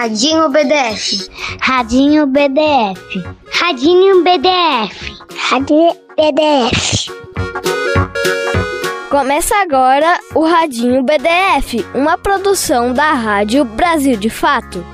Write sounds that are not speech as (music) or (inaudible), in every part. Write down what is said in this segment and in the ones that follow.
Radinho BDF. Radinho BDF. Radinho BDF. Radinho BDF. Começa agora o Radinho BDF, uma produção da Rádio Brasil de Fato.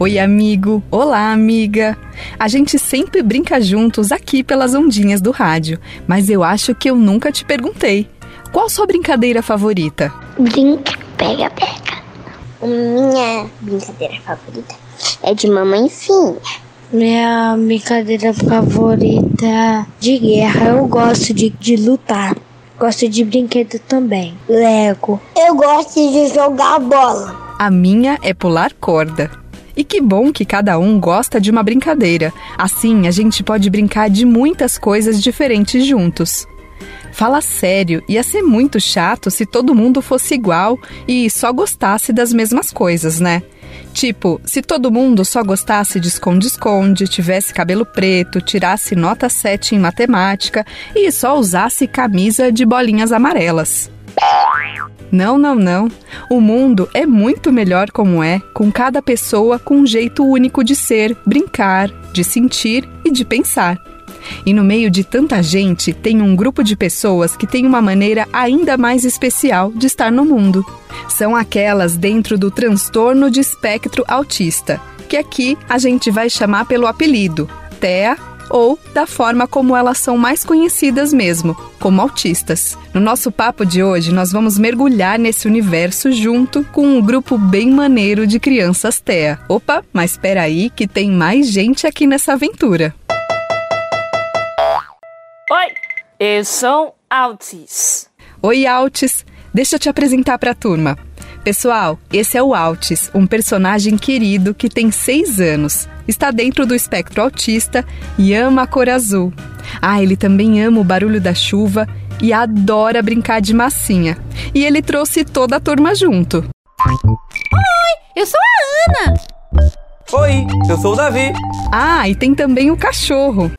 Oi, amigo! Olá, amiga! A gente sempre brinca juntos aqui pelas ondinhas do rádio, mas eu acho que eu nunca te perguntei. Qual sua brincadeira favorita? Brinca, pega, pega. Minha brincadeira favorita é de mamãezinha. Minha brincadeira favorita de guerra, eu gosto de, de lutar. Gosto de brinquedo também. Lego. Eu gosto de jogar bola. A minha é pular corda. E que bom que cada um gosta de uma brincadeira. Assim a gente pode brincar de muitas coisas diferentes juntos. Fala sério, ia ser muito chato se todo mundo fosse igual e só gostasse das mesmas coisas, né? Tipo, se todo mundo só gostasse de esconde-esconde, tivesse cabelo preto, tirasse nota 7 em matemática e só usasse camisa de bolinhas amarelas. Não, não, não. O mundo é muito melhor como é, com cada pessoa com um jeito único de ser, brincar, de sentir e de pensar. E no meio de tanta gente, tem um grupo de pessoas que tem uma maneira ainda mais especial de estar no mundo. São aquelas dentro do transtorno de espectro autista, que aqui a gente vai chamar pelo apelido TEA ou da forma como elas são mais conhecidas mesmo, como autistas. No nosso papo de hoje, nós vamos mergulhar nesse universo junto com um grupo bem maneiro de crianças TEA. Opa, mas espera aí que tem mais gente aqui nessa aventura. Eu sou Altis. Oi, Altis. Deixa eu te apresentar para a turma. Pessoal, esse é o Altis, um personagem querido que tem seis anos, está dentro do espectro autista e ama a cor azul. Ah, ele também ama o barulho da chuva e adora brincar de massinha. E ele trouxe toda a turma junto. Oi, eu sou a Ana. Oi, eu sou o Davi. Ah, e tem também o cachorro.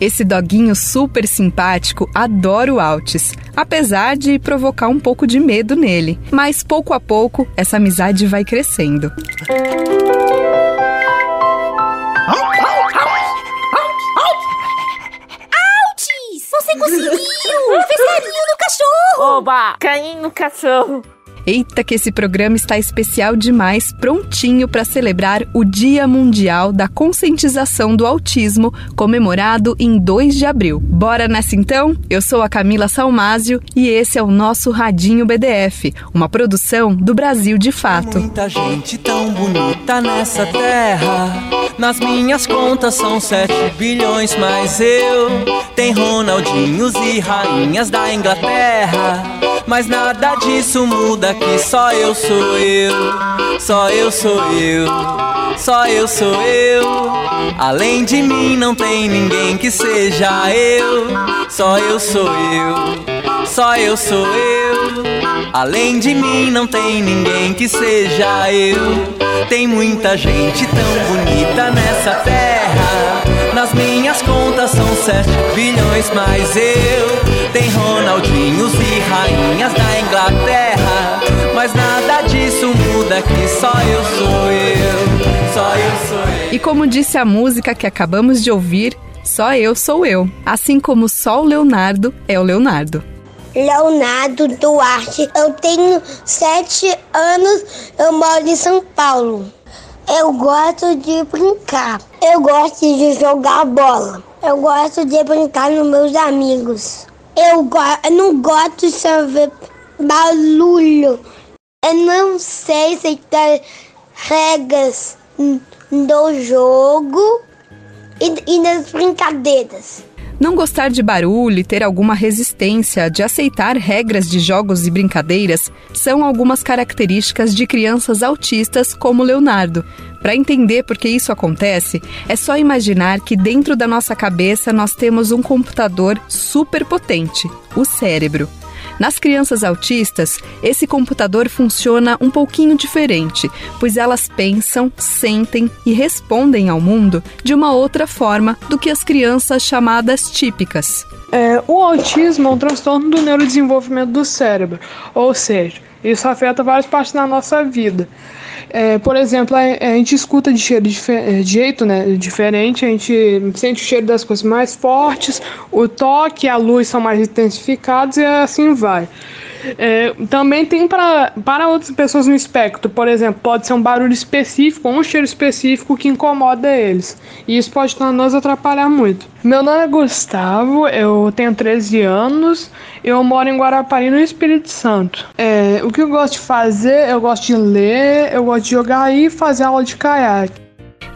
Esse doguinho super simpático adora o Altis, apesar de provocar um pouco de medo nele. Mas pouco a pouco, essa amizade vai crescendo. Altis! Você conseguiu! Fez carinho no cachorro! Oba! Carinho no cachorro! Eita, que esse programa está especial demais, prontinho para celebrar o Dia Mundial da Conscientização do Autismo, comemorado em 2 de abril. Bora nessa então? Eu sou a Camila Salmásio e esse é o nosso Radinho BDF, uma produção do Brasil de Fato. Muita gente tão bonita nessa terra. Nas minhas contas são 7 bilhões, mas eu Ronaldinhos e rainhas da Inglaterra. Mas nada disso muda que só eu sou eu, só eu sou eu, só eu sou eu. Além de mim não tem ninguém que seja eu, só eu sou eu, só eu sou eu. Além de mim não tem ninguém que seja eu. Tem muita gente tão bonita nessa terra. Nas minhas contas são 7 bilhões, mas eu tem Ronaldinhos e rainhas da Inglaterra. E como disse a música que acabamos de ouvir, só eu sou eu. Assim como só o Leonardo é o Leonardo. Leonardo Duarte, eu tenho sete anos, eu moro em São Paulo. Eu gosto de brincar, eu gosto de jogar bola, eu gosto de brincar com meus amigos. Eu, go eu não gosto de saber barulho. Eu não sei se tem regras do jogo e, e das brincadeiras. Não gostar de barulho e ter alguma resistência de aceitar regras de jogos e brincadeiras são algumas características de crianças autistas como Leonardo. Para entender por que isso acontece, é só imaginar que dentro da nossa cabeça nós temos um computador super potente, o cérebro. Nas crianças autistas, esse computador funciona um pouquinho diferente, pois elas pensam, sentem e respondem ao mundo de uma outra forma do que as crianças chamadas típicas. É, o autismo é um transtorno do neurodesenvolvimento do cérebro, ou seja, isso afeta várias partes da nossa vida. É, por exemplo, a, a, gente escuta de cheiro de, de jeito né, diferente, a gente sente o cheiro das coisas mais fortes, o toque e a luz são mais intensificados e assim vai. É, também tem pra, para outras pessoas no espectro, por exemplo, pode ser um barulho específico ou um cheiro específico que incomoda eles. E isso pode nos atrapalhar muito. Meu nome é Gustavo, eu tenho 13 anos, eu moro em Guarapari, no Espírito Santo. É, o que eu gosto de fazer, eu gosto de ler, eu gosto de jogar e fazer aula de caiaque.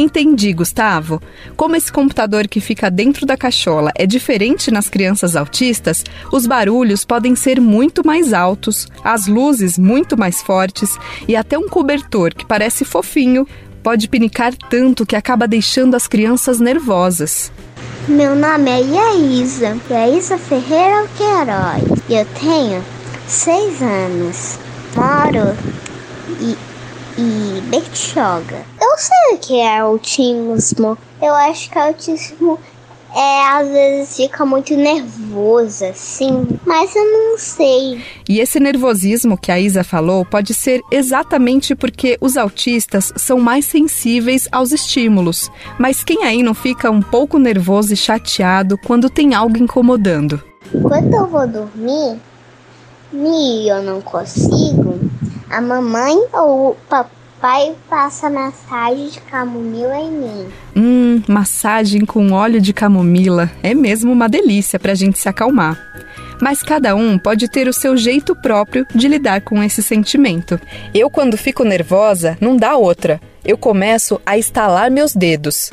Entendi, Gustavo. Como esse computador que fica dentro da cachola é diferente nas crianças autistas, os barulhos podem ser muito mais altos, as luzes muito mais fortes e até um cobertor que parece fofinho pode pinicar tanto que acaba deixando as crianças nervosas. Meu nome é Iaísa, Iaísa Ferreira Queiroz. Eu tenho seis anos. Moro e Bertioga. Eu sei o que é autismo. Eu acho que autismo é, às vezes fica muito nervosa, assim, mas eu não sei. E esse nervosismo que a Isa falou pode ser exatamente porque os autistas são mais sensíveis aos estímulos. Mas quem aí não fica um pouco nervoso e chateado quando tem algo incomodando? Quando eu vou dormir e eu não consigo, a mamãe ou o papai passa massagem de camomila em mim. Hum, massagem com óleo de camomila. É mesmo uma delícia para a gente se acalmar. Mas cada um pode ter o seu jeito próprio de lidar com esse sentimento. Eu, quando fico nervosa, não dá outra. Eu começo a estalar meus dedos.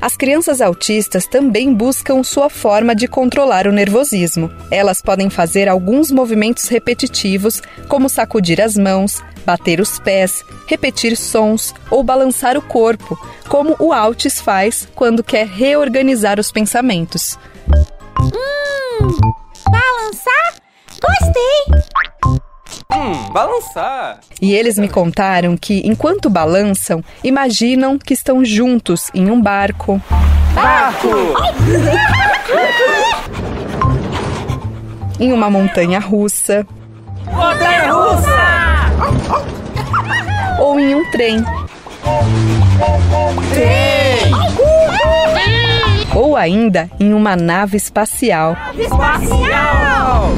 As crianças autistas também buscam sua forma de controlar o nervosismo. Elas podem fazer alguns movimentos repetitivos, como sacudir as mãos, bater os pés, repetir sons ou balançar o corpo, como o Altis faz quando quer reorganizar os pensamentos. Hum, balançar? Gostei! Hum, balançar. E eles me contaram que, enquanto balançam, imaginam que estão juntos em um barco. Barco! em uma montanha russa. Montanha russa! Ou em um trem. Trem! Ou ainda em uma nave espacial. Espacial!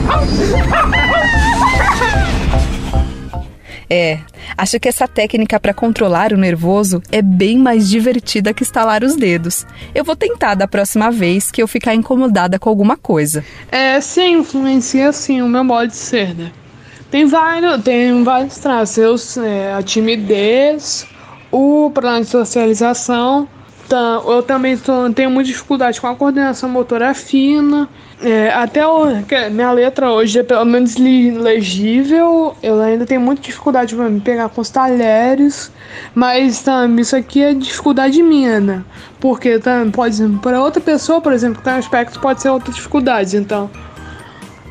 É, acho que essa técnica para controlar o nervoso é bem mais divertida que estalar os dedos. Eu vou tentar da próxima vez que eu ficar incomodada com alguma coisa. É, sim, influencia sim o meu modo de ser, né? Tem vários, tem vários traços, é, a timidez, o plano de socialização, então, eu também tô, tenho muita dificuldade com a coordenação motora fina. É, até o, minha letra hoje é pelo menos legível. Eu ainda tenho muita dificuldade para me pegar com os talheres. Mas também isso aqui é dificuldade minha, né? Porque também pode para outra pessoa, por exemplo, que tem um aspecto, pode ser outra dificuldade. Então,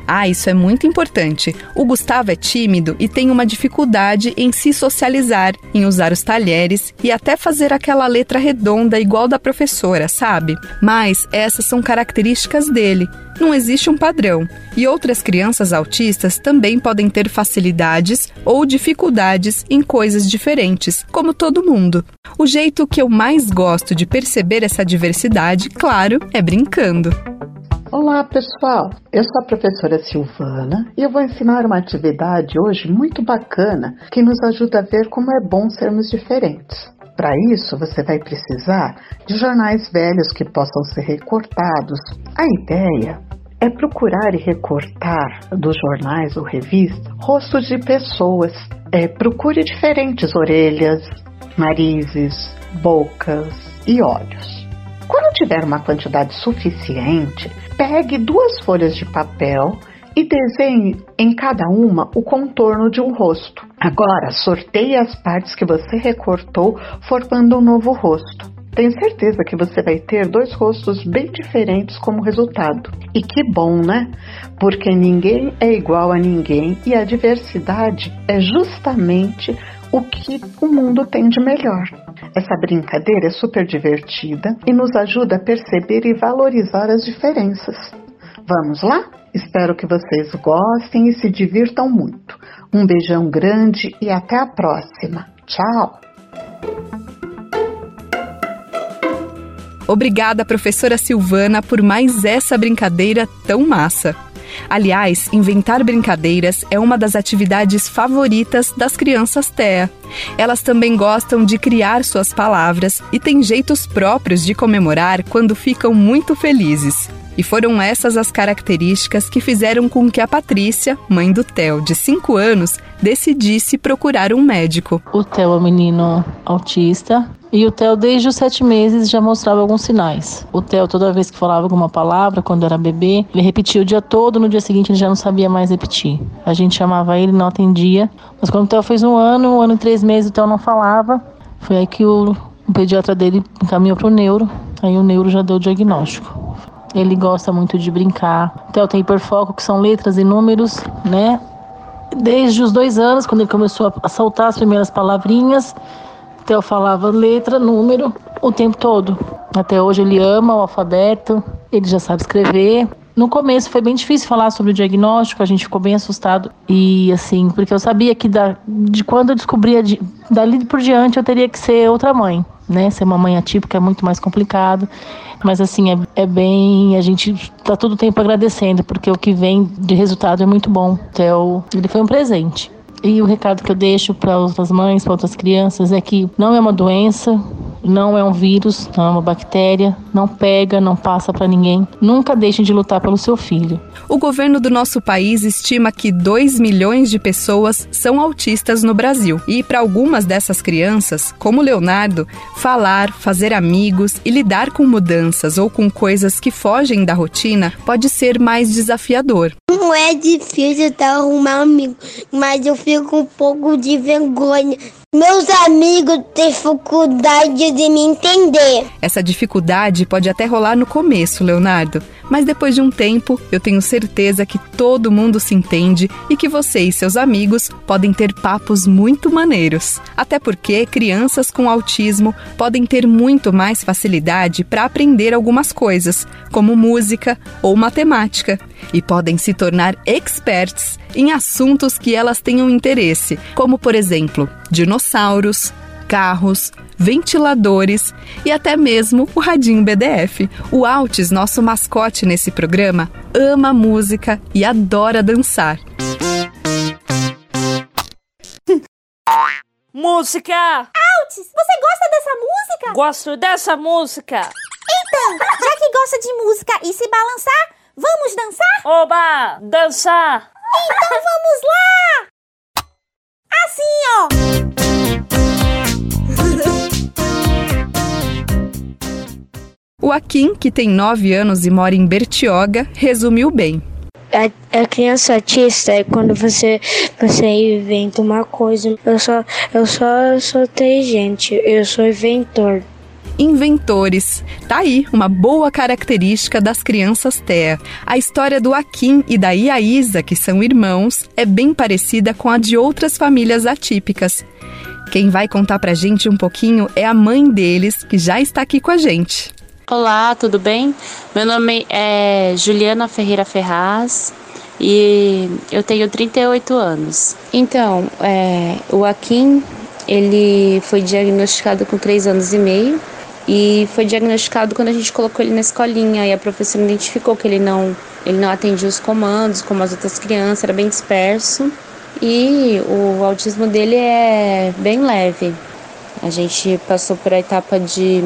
ah, isso é muito importante. O Gustavo é tímido e tem uma dificuldade em se socializar, em usar os talheres e até fazer aquela letra redonda igual da professora, sabe? Mas essas são características dele. Não existe um padrão. E outras crianças autistas também podem ter facilidades ou dificuldades em coisas diferentes, como todo mundo. O jeito que eu mais gosto de perceber essa diversidade, claro, é brincando. Olá pessoal, eu sou a professora Silvana e eu vou ensinar uma atividade hoje muito bacana que nos ajuda a ver como é bom sermos diferentes. Para isso, você vai precisar de jornais velhos que possam ser recortados. A ideia é procurar e recortar dos jornais ou revistas rostos de pessoas. É, procure diferentes orelhas, narizes, bocas e olhos. Quando tiver uma quantidade suficiente, pegue duas folhas de papel e desenhe em cada uma o contorno de um rosto. Agora, sorteie as partes que você recortou, formando um novo rosto. Tenho certeza que você vai ter dois rostos bem diferentes como resultado. E que bom, né? Porque ninguém é igual a ninguém e a diversidade é justamente o que o mundo tem de melhor. Essa brincadeira é super divertida e nos ajuda a perceber e valorizar as diferenças. Vamos lá? Espero que vocês gostem e se divirtam muito. Um beijão grande e até a próxima. Tchau! Obrigada, professora Silvana, por mais essa brincadeira tão massa. Aliás, inventar brincadeiras é uma das atividades favoritas das crianças TEA. Elas também gostam de criar suas palavras e têm jeitos próprios de comemorar quando ficam muito felizes. E foram essas as características que fizeram com que a Patrícia, mãe do Theo, de 5 anos, decidisse procurar um médico. O Theo é um menino autista e o Theo, desde os sete meses, já mostrava alguns sinais. O Theo, toda vez que falava alguma palavra, quando era bebê, ele repetia o dia todo, no dia seguinte ele já não sabia mais repetir. A gente chamava ele, não atendia. Mas quando o Theo fez um ano, um ano e três meses, o Theo não falava. Foi aí que o, o pediatra dele encaminhou para o neuro. Aí o neuro já deu o diagnóstico. Ele gosta muito de brincar. Theo tem hiperfoco, que são letras e números, né? Desde os dois anos, quando ele começou a soltar as primeiras palavrinhas, Theo falava letra, número o tempo todo. Até hoje ele ama o alfabeto, ele já sabe escrever. No começo foi bem difícil falar sobre o diagnóstico, a gente ficou bem assustado. E assim, porque eu sabia que da, de quando eu descobria, de, dali por diante eu teria que ser outra mãe, né? Ser uma mãe atípica é muito mais complicado. Mas assim, é, é bem. A gente tá todo o tempo agradecendo, porque o que vem de resultado é muito bom. Então, ele foi um presente. E o recado que eu deixo para outras mães, para outras crianças é que não é uma doença, não é um vírus, não é uma bactéria, não pega, não passa para ninguém. Nunca deixem de lutar pelo seu filho. O governo do nosso país estima que 2 milhões de pessoas são autistas no Brasil. E para algumas dessas crianças, como Leonardo, falar, fazer amigos e lidar com mudanças ou com coisas que fogem da rotina pode ser mais desafiador. Não é difícil tá arrumar amigo, mas eu fico um pouco de vergonha meus amigos têm dificuldade de me entender. Essa dificuldade pode até rolar no começo, Leonardo, mas depois de um tempo, eu tenho certeza que todo mundo se entende e que você e seus amigos podem ter papos muito maneiros. Até porque crianças com autismo podem ter muito mais facilidade para aprender algumas coisas, como música ou matemática, e podem se tornar experts em assuntos que elas tenham interesse, como por exemplo, dinossauros, carros, ventiladores e até mesmo o radinho BDF. O Altis, nosso mascote nesse programa, ama música e adora dançar. (laughs) Música! Altis, você gosta dessa música? Gosto dessa música! Então, já que gosta de música e se balançar, vamos dançar? Oba! Dançar! Então vamos lá! Assim, ó! O Akin, que tem 9 anos e mora em Bertioga, resumiu bem. A, a, criança autista é quando você, você inventa uma coisa. Eu só, eu só sou inteligente, eu sou inventor inventores. Tá aí uma boa característica das crianças TEA. A história do Akin e da Iaísa, que são irmãos, é bem parecida com a de outras famílias atípicas. Quem vai contar pra gente um pouquinho é a mãe deles, que já está aqui com a gente. Olá, tudo bem? Meu nome é Juliana Ferreira Ferraz e eu tenho 38 anos. Então, é, o Akin, ele foi diagnosticado com 3 anos e meio e foi diagnosticado quando a gente colocou ele na escolinha e a professora identificou que ele não ele não atendia os comandos como as outras crianças, era bem disperso e o autismo dele é bem leve. A gente passou por a etapa de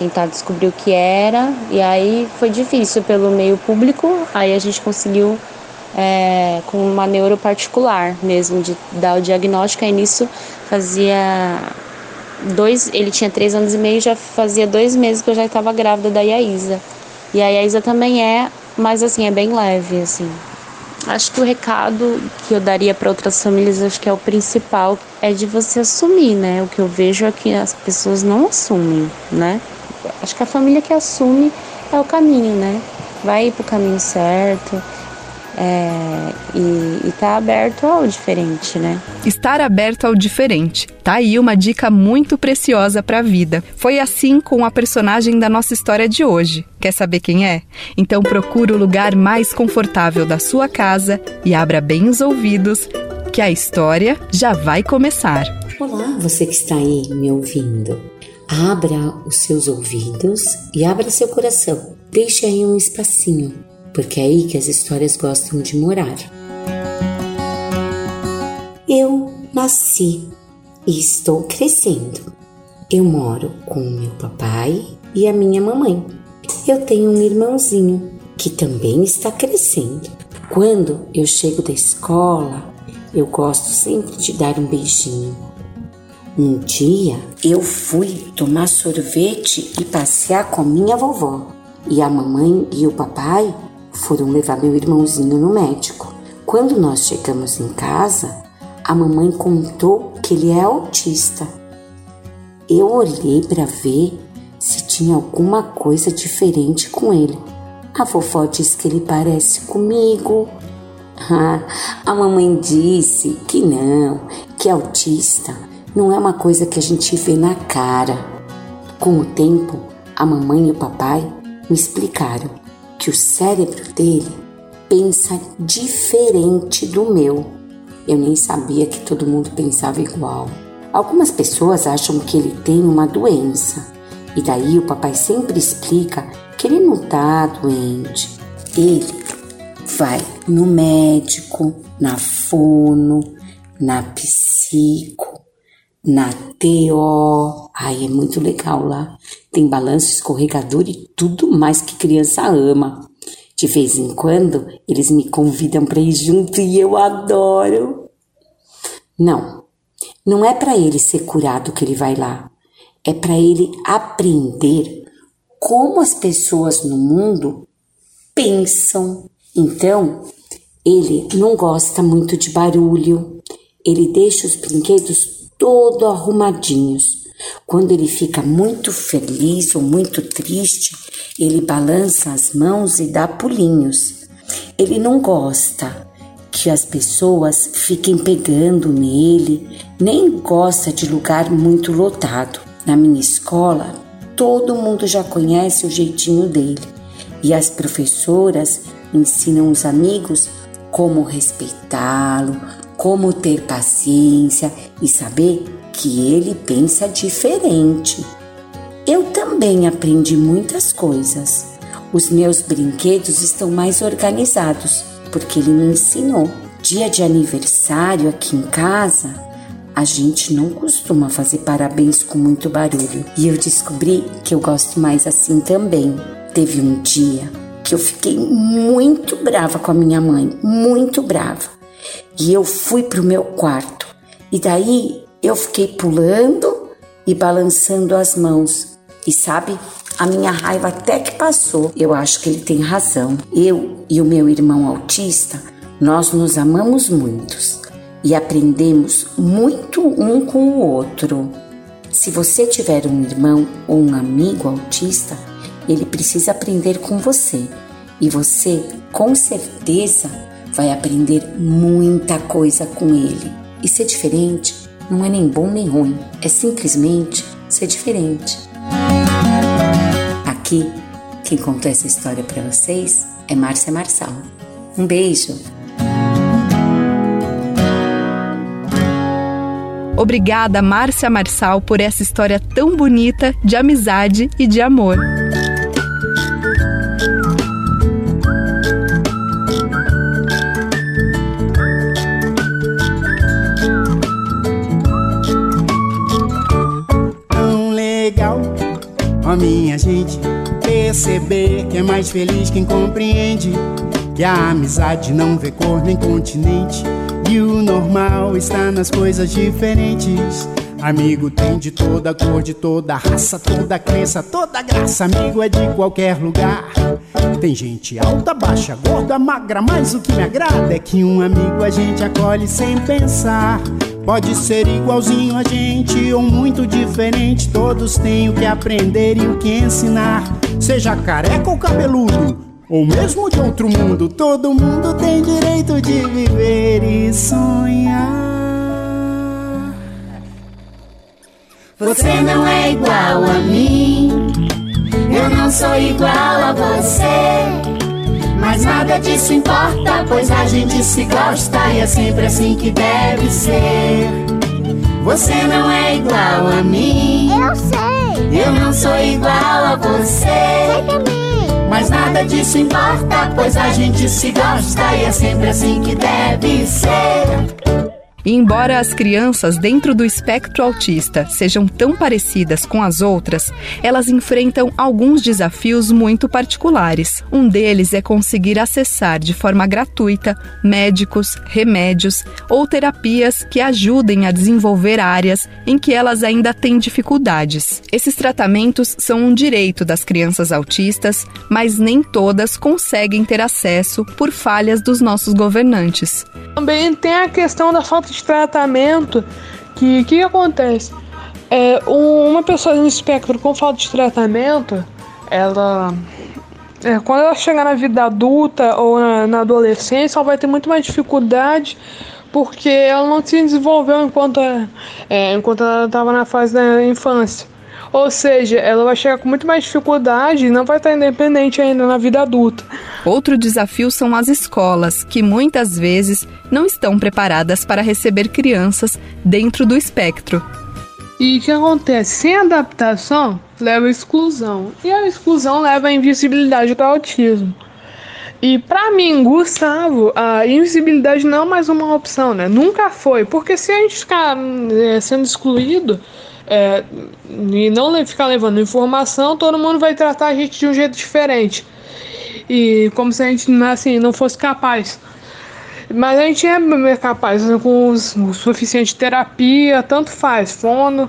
tentar descobrir o que era e aí foi difícil pelo meio público, aí a gente conseguiu é, com uma neuro particular mesmo de dar o diagnóstico, aí nisso fazia dois, ele tinha três anos e meio, já fazia dois meses que eu já estava grávida da Yaísa. E a Yaísa também é, mas assim, é bem leve, assim. Acho que o recado que eu daria para outras famílias, acho que é o principal, é de você assumir, né? O que eu vejo é que as pessoas não assumem, né? Acho que a família que assume é o caminho, né? Vai para o caminho certo, é, e, está aberto ao diferente, né? Estar aberto ao diferente. Tá aí uma dica muito preciosa para a vida. Foi assim com a personagem da nossa história de hoje. Quer saber quem é? Então procure o lugar mais confortável da sua casa e abra bem os ouvidos, que a história já vai começar. Olá, você que está aí me ouvindo. Abra os seus ouvidos e abra seu coração. Deixe aí um espacinho porque é aí que as histórias gostam de morar. Eu nasci e estou crescendo. Eu moro com meu papai e a minha mamãe. Eu tenho um irmãozinho que também está crescendo. Quando eu chego da escola, eu gosto sempre de dar um beijinho. Um dia eu fui tomar sorvete e passear com a minha vovó. E a mamãe e o papai foram levar meu irmãozinho no médico. Quando nós chegamos em casa, a mamãe contou que ele é autista. Eu olhei para ver se tinha alguma coisa diferente com ele. A vovó disse que ele parece comigo. Ah, (laughs) a mamãe disse que não, que autista não é uma coisa que a gente vê na cara. Com o tempo, a mamãe e o papai me explicaram que o cérebro dele pensa diferente do meu. Eu nem sabia que todo mundo pensava igual. Algumas pessoas acham que ele tem uma doença, e daí o papai sempre explica que ele não tá doente. Ele vai no médico, na fono, na psico, na TO. Ai, é muito legal lá. Tem balanço escorregador e tudo mais que criança ama. De vez em quando, eles me convidam para ir junto e eu adoro. Não, não é para ele ser curado que ele vai lá. É para ele aprender como as pessoas no mundo pensam. Então, ele não gosta muito de barulho. Ele deixa os brinquedos todo arrumadinhos. Quando ele fica muito feliz ou muito triste, ele balança as mãos e dá pulinhos. Ele não gosta que as pessoas fiquem pegando nele, nem gosta de lugar muito lotado. Na minha escola, todo mundo já conhece o jeitinho dele e as professoras ensinam os amigos como respeitá-lo, como ter paciência e saber que ele pensa diferente. Eu também aprendi muitas coisas. Os meus brinquedos estão mais organizados porque ele me ensinou. Dia de aniversário aqui em casa, a gente não costuma fazer parabéns com muito barulho. E eu descobri que eu gosto mais assim também. Teve um dia que eu fiquei muito brava com a minha mãe, muito brava. E eu fui pro meu quarto. E daí eu fiquei pulando e balançando as mãos. E sabe, a minha raiva até que passou. Eu acho que ele tem razão. Eu e o meu irmão autista, nós nos amamos muitos e aprendemos muito um com o outro. Se você tiver um irmão ou um amigo autista, ele precisa aprender com você e você, com certeza, vai aprender muita coisa com ele. E ser diferente não é nem bom nem ruim, é simplesmente ser diferente. Aqui, quem contou essa história para vocês é Márcia Marçal. Um beijo! Obrigada, Márcia Marçal, por essa história tão bonita de amizade e de amor. Ó minha gente, perceber que é mais feliz quem compreende que a amizade não vê cor nem continente e o normal está nas coisas diferentes. Amigo tem de toda cor, de toda raça, toda crença, toda graça. Amigo é de qualquer lugar. Tem gente alta, baixa, gorda, magra, mas o que me agrada é que um amigo a gente acolhe sem pensar. Pode ser igualzinho a gente ou muito diferente, todos têm o que aprender e o que ensinar. Seja careca ou cabeludo, ou mesmo de outro mundo, todo mundo tem direito de viver e sonhar. Você não é igual a mim, eu não sou igual a você. Mas nada disso importa, pois a gente se gosta e é sempre assim que deve ser. Você não é igual a mim, eu sei. Eu não sou igual a você. Sei também. Mas nada disso importa, pois a gente se gosta e é sempre assim que deve ser. E embora as crianças dentro do espectro autista sejam tão parecidas com as outras, elas enfrentam alguns desafios muito particulares. Um deles é conseguir acessar de forma gratuita médicos, remédios ou terapias que ajudem a desenvolver áreas em que elas ainda têm dificuldades. Esses tratamentos são um direito das crianças autistas, mas nem todas conseguem ter acesso por falhas dos nossos governantes. Também tem a questão da falta de tratamento, que que acontece? É, uma pessoa no espectro com falta de tratamento, ela é, quando ela chegar na vida adulta ou na, na, adolescência, ela vai ter muito mais dificuldade porque ela não se desenvolveu enquanto, é, enquanto ela estava na fase da infância. Ou seja, ela vai chegar com muito mais dificuldade e não vai estar independente ainda na vida adulta. Outro desafio são as escolas, que muitas vezes não estão preparadas para receber crianças dentro do espectro. E o que acontece? Sem adaptação, leva à exclusão. E a exclusão leva à invisibilidade do autismo. E para mim, Gustavo, a invisibilidade não é mais uma opção, né? Nunca foi. Porque se a gente ficar é, sendo excluído, é, e não ficar levando informação, todo mundo vai tratar a gente de um jeito diferente. E como se a gente assim, não fosse capaz. Mas a gente é capaz, né, com o suficiente terapia, tanto faz, fono,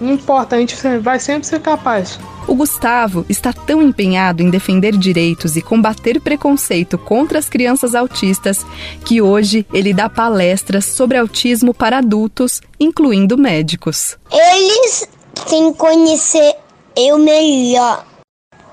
não importa, a gente vai sempre ser capaz. O Gustavo está tão empenhado em defender direitos e combater preconceito contra as crianças autistas que hoje ele dá palestras sobre autismo para adultos, incluindo médicos. Eles têm que conhecer eu melhor.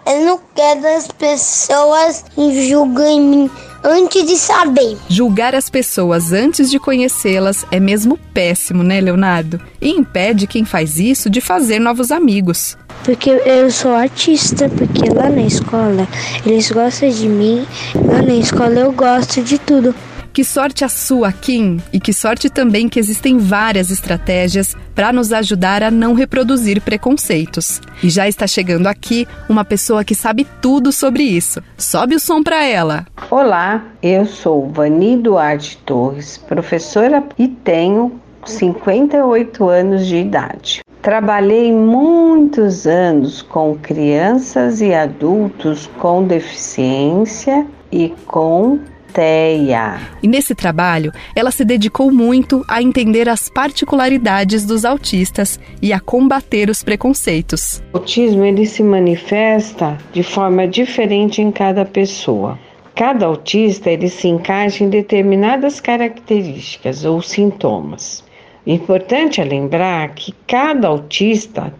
Eu não quero as pessoas julgarem mim antes de saber. Julgar as pessoas antes de conhecê-las é mesmo péssimo, né, Leonardo? E impede quem faz isso de fazer novos amigos. Porque eu sou artista, porque lá na escola eles gostam de mim, lá na escola eu gosto de tudo. Que sorte a sua, Kim! E que sorte também que existem várias estratégias para nos ajudar a não reproduzir preconceitos. E já está chegando aqui uma pessoa que sabe tudo sobre isso. Sobe o som para ela. Olá, eu sou Vani Duarte Torres, professora e tenho 58 anos de idade. Trabalhei muitos anos com crianças e adultos com deficiência e com TEA. E nesse trabalho, ela se dedicou muito a entender as particularidades dos autistas e a combater os preconceitos. O autismo ele se manifesta de forma diferente em cada pessoa. Cada autista ele se encaixa em determinadas características ou sintomas. Importante é lembrar que cada autista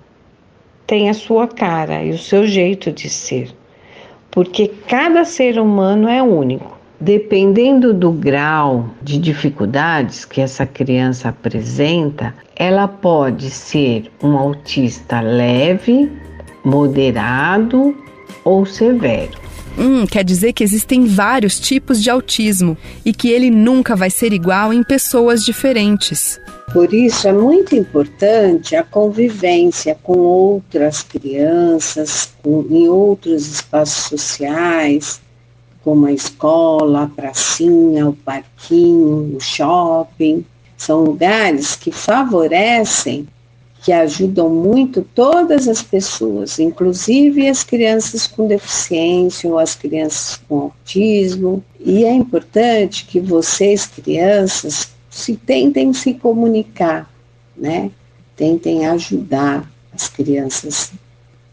tem a sua cara e o seu jeito de ser, porque cada ser humano é único. Dependendo do grau de dificuldades que essa criança apresenta, ela pode ser um autista leve, moderado ou severo. Hum, quer dizer que existem vários tipos de autismo e que ele nunca vai ser igual em pessoas diferentes. Por isso é muito importante a convivência com outras crianças, com, em outros espaços sociais, como a escola, a pracinha, o parquinho, o shopping. São lugares que favorecem, que ajudam muito todas as pessoas, inclusive as crianças com deficiência ou as crianças com autismo. E é importante que vocês, crianças, se tentem se comunicar, né? Tentem ajudar as crianças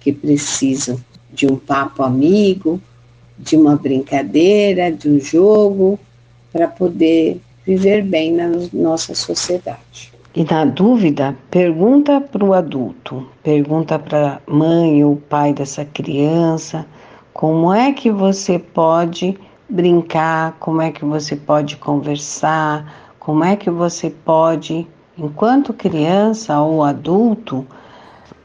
que precisam de um papo amigo, de uma brincadeira, de um jogo, para poder viver bem na nossa sociedade. E na dúvida, pergunta para o adulto, pergunta para a mãe ou pai dessa criança, como é que você pode brincar, como é que você pode conversar, como é que você pode, enquanto criança ou adulto,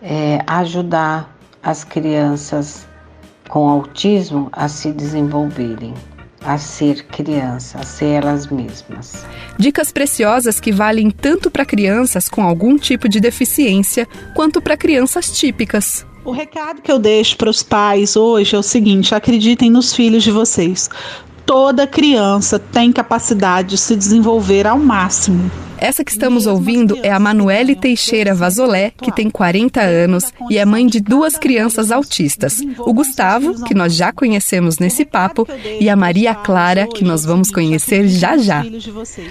é, ajudar as crianças com autismo a se desenvolverem, a ser criança, a ser elas mesmas. Dicas preciosas que valem tanto para crianças com algum tipo de deficiência quanto para crianças típicas. O recado que eu deixo para os pais hoje é o seguinte: acreditem nos filhos de vocês. Toda criança tem capacidade de se desenvolver ao máximo. Essa que estamos ouvindo é a Manuele Teixeira Vazolé, que tem 40 anos e é mãe de duas crianças autistas. O Gustavo, que nós já conhecemos nesse papo, e a Maria Clara, que nós vamos conhecer já já.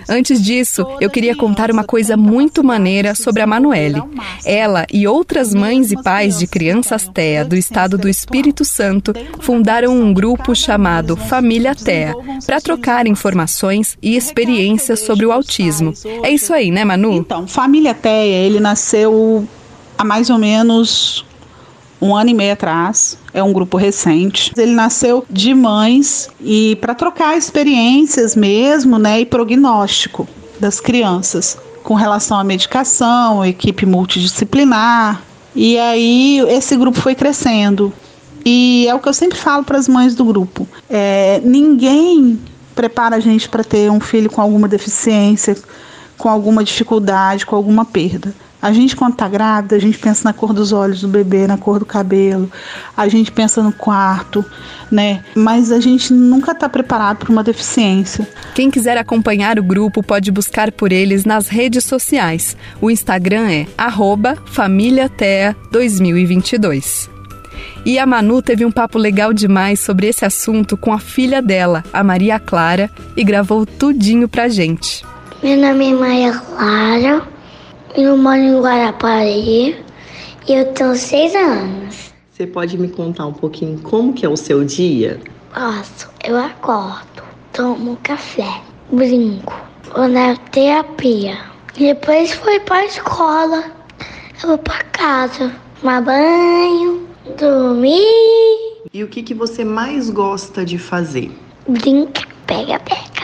Antes disso, eu queria contar uma coisa muito maneira sobre a Manuele. Ela e outras mães e pais de crianças TEA do estado do Espírito Santo fundaram um grupo chamado Família TEA para trocar informações e experiências sobre o autismo. É isso aí, né, Manu? Então, Família Teia, ele nasceu há mais ou menos um ano e meio atrás. É um grupo recente. Ele nasceu de mães e para trocar experiências mesmo, né, e prognóstico das crianças com relação à medicação, equipe multidisciplinar. E aí esse grupo foi crescendo. E é o que eu sempre falo para as mães do grupo. É, ninguém prepara a gente para ter um filho com alguma deficiência, com alguma dificuldade, com alguma perda. A gente, quando está grávida, a gente pensa na cor dos olhos do bebê, na cor do cabelo, a gente pensa no quarto, né? Mas a gente nunca está preparado para uma deficiência. Quem quiser acompanhar o grupo pode buscar por eles nas redes sociais. O Instagram é famíliatea2022. E a Manu teve um papo legal demais sobre esse assunto com a filha dela, a Maria Clara, e gravou tudinho pra gente. Meu nome é Maria Clara, eu moro em Guarapari e eu tenho seis anos. Você pode me contar um pouquinho como que é o seu dia? Posso, eu acordo, tomo café, brinco, vou na terapia. Depois fui pra escola, eu vou pra casa, tomar banho, dormir. E o que, que você mais gosta de fazer? Brinca, pega, pega.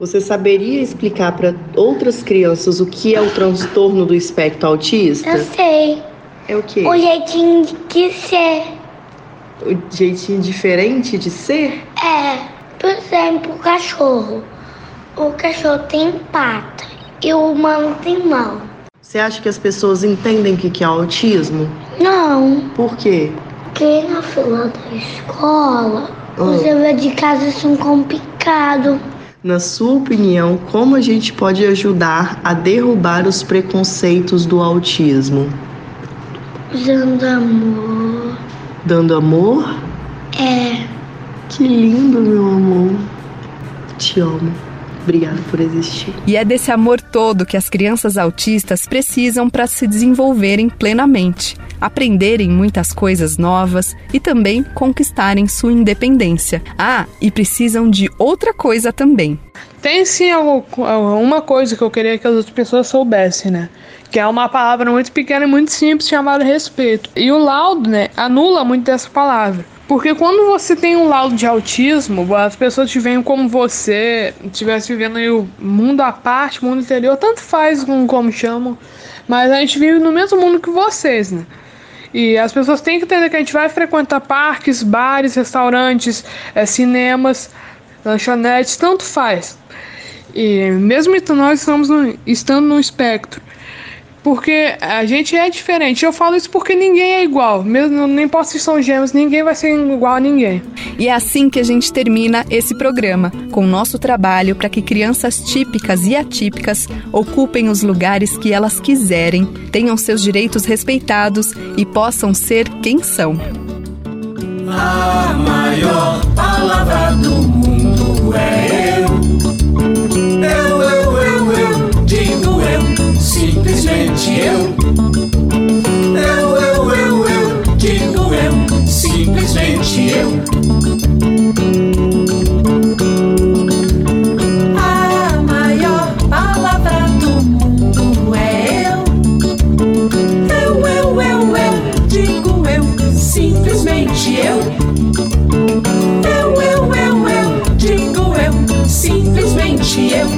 Você saberia explicar para outras crianças o que é o transtorno do espectro autista? Eu sei. É o quê? O jeitinho de ser. O jeitinho diferente de ser? É, por exemplo, o cachorro. O cachorro tem pata e o humano tem mão. Você acha que as pessoas entendem o que é autismo? Não. Por quê? Porque na fila da escola, Ah. os deveres de casa são complicados. Na sua opinião, como a gente pode ajudar a derrubar os preconceitos do autismo? Usando amor. Dando amor? É. Que lindo, meu amor. Te amo. Obrigada por existir. E é desse amor todo que as crianças autistas precisam para se desenvolverem plenamente, aprenderem muitas coisas novas e também conquistarem sua independência. Ah, e precisam de outra coisa também. Tem sim uma coisa que eu queria que as outras pessoas soubessem, né? Que é uma palavra muito pequena e muito simples chamada respeito. E o laudo, né, anula muito dessa palavra. Porque quando você tem um laudo de autismo, as pessoas te veem como você estivesse vivendo o mundo à parte, mundo interior, tanto faz com como chamam, mas a gente vive no mesmo mundo que vocês, né? E as pessoas têm que entender que a gente vai frequentar parques, bares, restaurantes, eh, cinemas, lanchonetes, tanto faz. E mesmo nós estamos no- estando no espectro. Porque a gente é diferente. Eu falo isso porque ninguém é igual. Mesmo não importa se são gêmeos, ninguém vai ser igual a ninguém. E é assim que a gente termina esse programa, com o nosso trabalho para que crianças típicas e atípicas ocupem os lugares que elas quiserem, tenham seus direitos respeitados e possam ser quem são. A maior palavra do mundo simplesmente eu. Eu, eu, eu, eu, digo eu, simplesmente eu. A maior palavra do mundo é eu. Eu, eu, eu, eu, digo eu, simplesmente eu. Eu, eu, eu, eu, digo eu, simplesmente eu.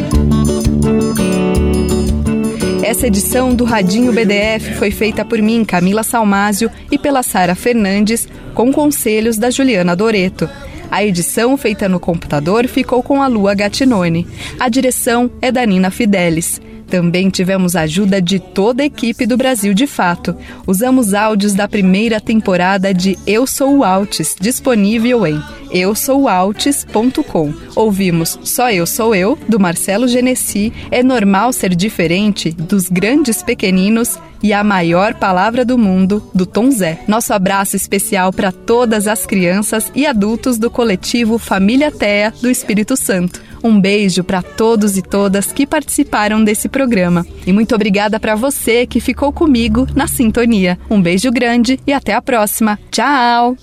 Essa edição do Radinho BDF foi feita por mim, Camila Salmásio, e pela Sara Fernandes, com conselhos da Juliana Doreto. A edição feita no computador ficou com a Lua Gatinone. A direção é da Nina Fidelis. Também tivemos ajuda de toda a equipe do Brasil de Fato. Usamos áudios da primeira temporada de Eu Sou o Altis, disponível em eusoualtis.com. Ouvimos Só Eu Sou Eu, do Marcelo Genesi, É Normal Ser Diferente, dos Grandes Pequeninos e a maior palavra do mundo, do Tom Zé. Nosso abraço especial para todas as crianças e adultos do coletivo Família Tea do Espírito Santo. Um beijo para todos e todas que participaram desse programa. E muito obrigada para você que ficou comigo na sintonia. Um beijo grande e até a próxima. Tchau!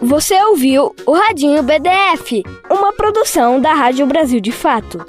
Você ouviu o Radinho BDF, uma produção da Rádio Brasil de Fato.